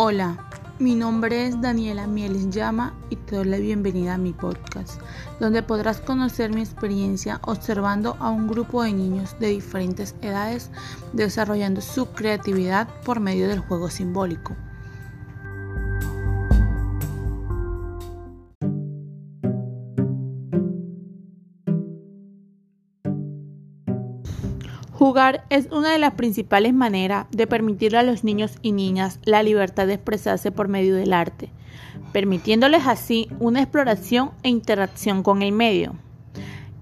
Hola, mi nombre es Daniela Mieles Llama y te doy la bienvenida a mi podcast, donde podrás conocer mi experiencia observando a un grupo de niños de diferentes edades desarrollando su creatividad por medio del juego simbólico. Jugar es una de las principales maneras de permitirle a los niños y niñas la libertad de expresarse por medio del arte, permitiéndoles así una exploración e interacción con el medio.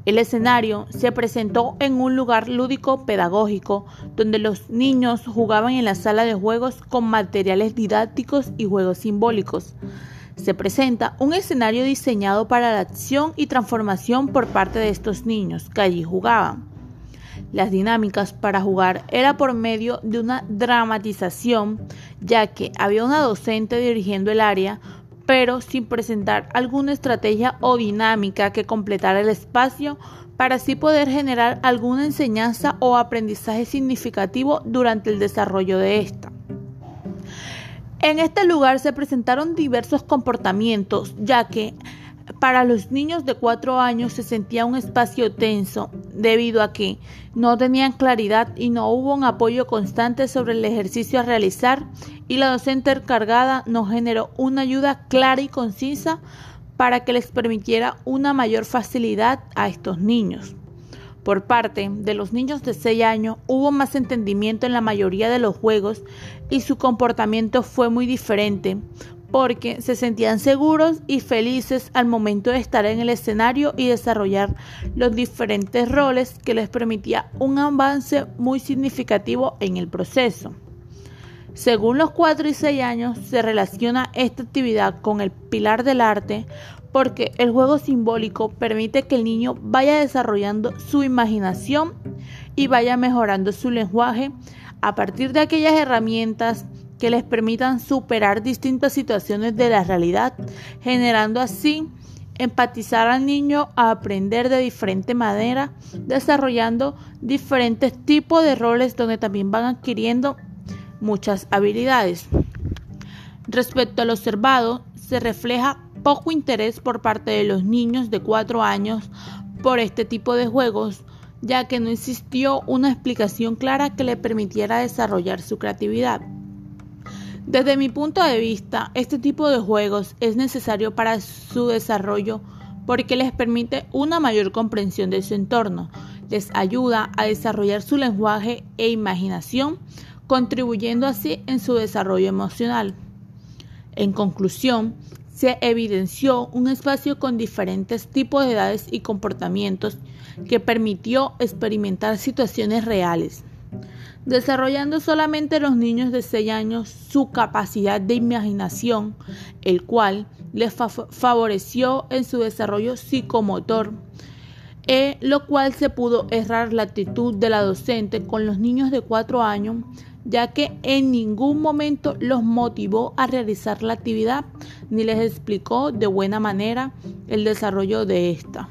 El escenario se presentó en un lugar lúdico pedagógico donde los niños jugaban en la sala de juegos con materiales didácticos y juegos simbólicos. Se presenta un escenario diseñado para la acción y transformación por parte de estos niños que allí jugaban. Las dinámicas para jugar era por medio de una dramatización, ya que había una docente dirigiendo el área, pero sin presentar alguna estrategia o dinámica que completara el espacio para así poder generar alguna enseñanza o aprendizaje significativo durante el desarrollo de esta. En este lugar se presentaron diversos comportamientos, ya que para los niños de 4 años se sentía un espacio tenso debido a que no tenían claridad y no hubo un apoyo constante sobre el ejercicio a realizar y la docente encargada no generó una ayuda clara y concisa para que les permitiera una mayor facilidad a estos niños. Por parte de los niños de 6 años hubo más entendimiento en la mayoría de los juegos y su comportamiento fue muy diferente, porque se sentían seguros y felices al momento de estar en el escenario y desarrollar los diferentes roles que les permitía un avance muy significativo en el proceso. Según los 4 y 6 años se relaciona esta actividad con el pilar del arte porque el juego simbólico permite que el niño vaya desarrollando su imaginación y vaya mejorando su lenguaje a partir de aquellas herramientas que les permitan superar distintas situaciones de la realidad, generando así empatizar al niño a aprender de diferente manera, desarrollando diferentes tipos de roles donde también van adquiriendo muchas habilidades. Respecto al observado, se refleja poco interés por parte de los niños de 4 años por este tipo de juegos, ya que no existió una explicación clara que le permitiera desarrollar su creatividad. Desde mi punto de vista, este tipo de juegos es necesario para su desarrollo porque les permite una mayor comprensión de su entorno, les ayuda a desarrollar su lenguaje e imaginación, contribuyendo así en su desarrollo emocional. En conclusión, se evidenció un espacio con diferentes tipos de edades y comportamientos que permitió experimentar situaciones reales desarrollando solamente los niños de 6 años su capacidad de imaginación, el cual les favoreció en su desarrollo psicomotor, eh, lo cual se pudo errar la actitud de la docente con los niños de 4 años, ya que en ningún momento los motivó a realizar la actividad ni les explicó de buena manera el desarrollo de esta.